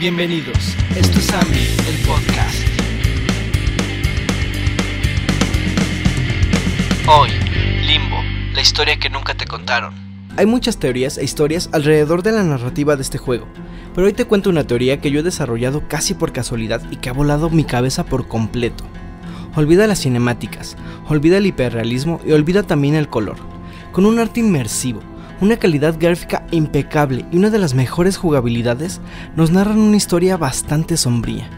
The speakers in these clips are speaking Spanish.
Bienvenidos, esto es Ami, el podcast. Hoy, Limbo, la historia que nunca te contaron. Hay muchas teorías e historias alrededor de la narrativa de este juego, pero hoy te cuento una teoría que yo he desarrollado casi por casualidad y que ha volado mi cabeza por completo. Olvida las cinemáticas, olvida el hiperrealismo y olvida también el color. Con un arte inmersivo, una calidad gráfica impecable y una de las mejores jugabilidades, nos narran una historia bastante sombría.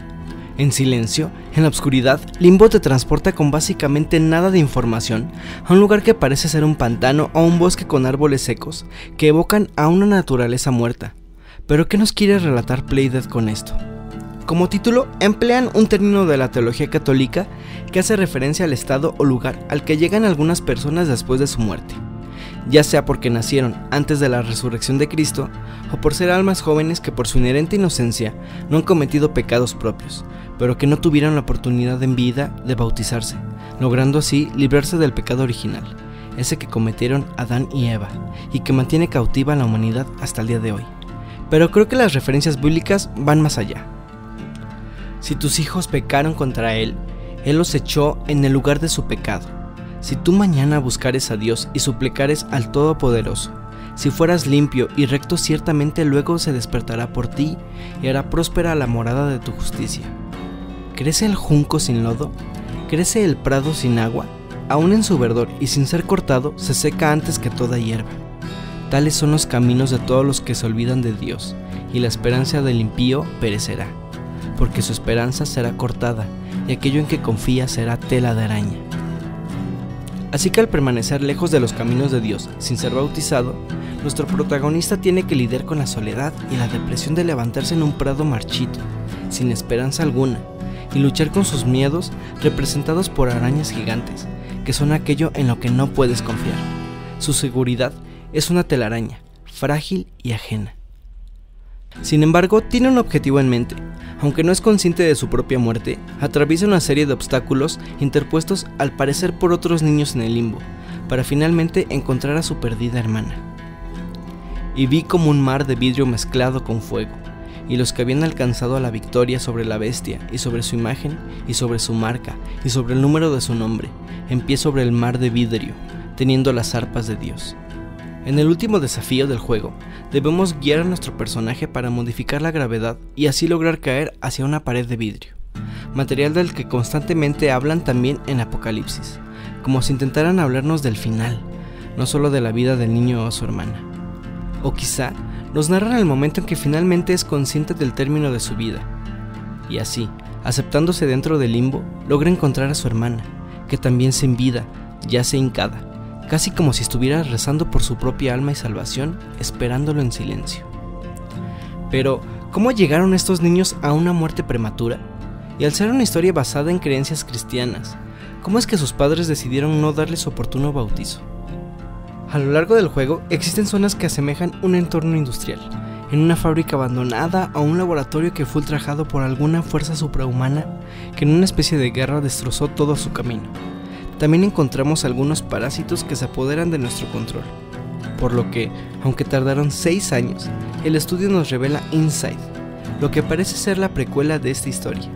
En silencio, en la oscuridad, Limbo te transporta con básicamente nada de información a un lugar que parece ser un pantano o un bosque con árboles secos que evocan a una naturaleza muerta. Pero ¿qué nos quiere relatar Playdead con esto? Como título, emplean un término de la teología católica que hace referencia al estado o lugar al que llegan algunas personas después de su muerte ya sea porque nacieron antes de la resurrección de Cristo o por ser almas jóvenes que por su inherente inocencia no han cometido pecados propios, pero que no tuvieron la oportunidad en vida de bautizarse, logrando así librarse del pecado original, ese que cometieron Adán y Eva, y que mantiene cautiva a la humanidad hasta el día de hoy. Pero creo que las referencias bíblicas van más allá. Si tus hijos pecaron contra Él, Él los echó en el lugar de su pecado si tú mañana buscares a Dios y suplicares al Todopoderoso, si fueras limpio y recto, ciertamente luego se despertará por ti y hará próspera la morada de tu justicia. ¿Crece el junco sin lodo? ¿Crece el prado sin agua? Aún en su verdor y sin ser cortado, se seca antes que toda hierba. Tales son los caminos de todos los que se olvidan de Dios, y la esperanza del impío perecerá, porque su esperanza será cortada, y aquello en que confía será tela de araña. Así que al permanecer lejos de los caminos de Dios sin ser bautizado, nuestro protagonista tiene que lidiar con la soledad y la depresión de levantarse en un prado marchito, sin esperanza alguna, y luchar con sus miedos representados por arañas gigantes, que son aquello en lo que no puedes confiar. Su seguridad es una telaraña, frágil y ajena. Sin embargo, tiene un objetivo en mente, aunque no es consciente de su propia muerte, atraviesa una serie de obstáculos interpuestos al parecer por otros niños en el limbo, para finalmente encontrar a su perdida hermana. Y vi como un mar de vidrio mezclado con fuego, y los que habían alcanzado la victoria sobre la bestia, y sobre su imagen, y sobre su marca, y sobre el número de su nombre, en pie sobre el mar de vidrio, teniendo las arpas de Dios. En el último desafío del juego, debemos guiar a nuestro personaje para modificar la gravedad y así lograr caer hacia una pared de vidrio, material del que constantemente hablan también en Apocalipsis, como si intentaran hablarnos del final, no solo de la vida del niño o su hermana. O quizá nos narran el momento en que finalmente es consciente del término de su vida, y así, aceptándose dentro del limbo, logra encontrar a su hermana, que también se vida, yace hincada, casi como si estuviera rezando por su propia alma y salvación, esperándolo en silencio. Pero, ¿cómo llegaron estos niños a una muerte prematura? Y al ser una historia basada en creencias cristianas, ¿cómo es que sus padres decidieron no darles oportuno bautizo? A lo largo del juego existen zonas que asemejan un entorno industrial, en una fábrica abandonada o un laboratorio que fue ultrajado por alguna fuerza suprahumana que en una especie de guerra destrozó todo su camino también encontramos algunos parásitos que se apoderan de nuestro control. Por lo que, aunque tardaron 6 años, el estudio nos revela Inside, lo que parece ser la precuela de esta historia.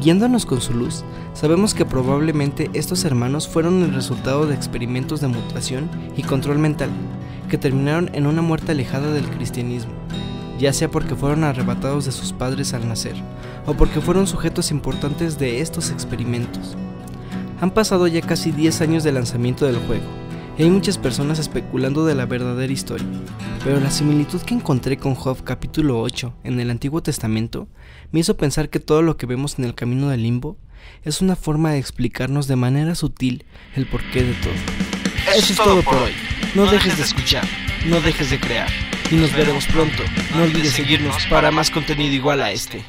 Guiándonos con su luz, sabemos que probablemente estos hermanos fueron el resultado de experimentos de mutación y control mental, que terminaron en una muerte alejada del cristianismo, ya sea porque fueron arrebatados de sus padres al nacer, o porque fueron sujetos importantes de estos experimentos. Han pasado ya casi 10 años del lanzamiento del juego, y hay muchas personas especulando de la verdadera historia, pero la similitud que encontré con Job capítulo 8 en el Antiguo Testamento me hizo pensar que todo lo que vemos en el camino del limbo es una forma de explicarnos de manera sutil el porqué de todo. Eso es todo por hoy. No dejes de escuchar, no dejes de crear, y nos veremos pronto. No olvides seguirnos para más contenido igual a este.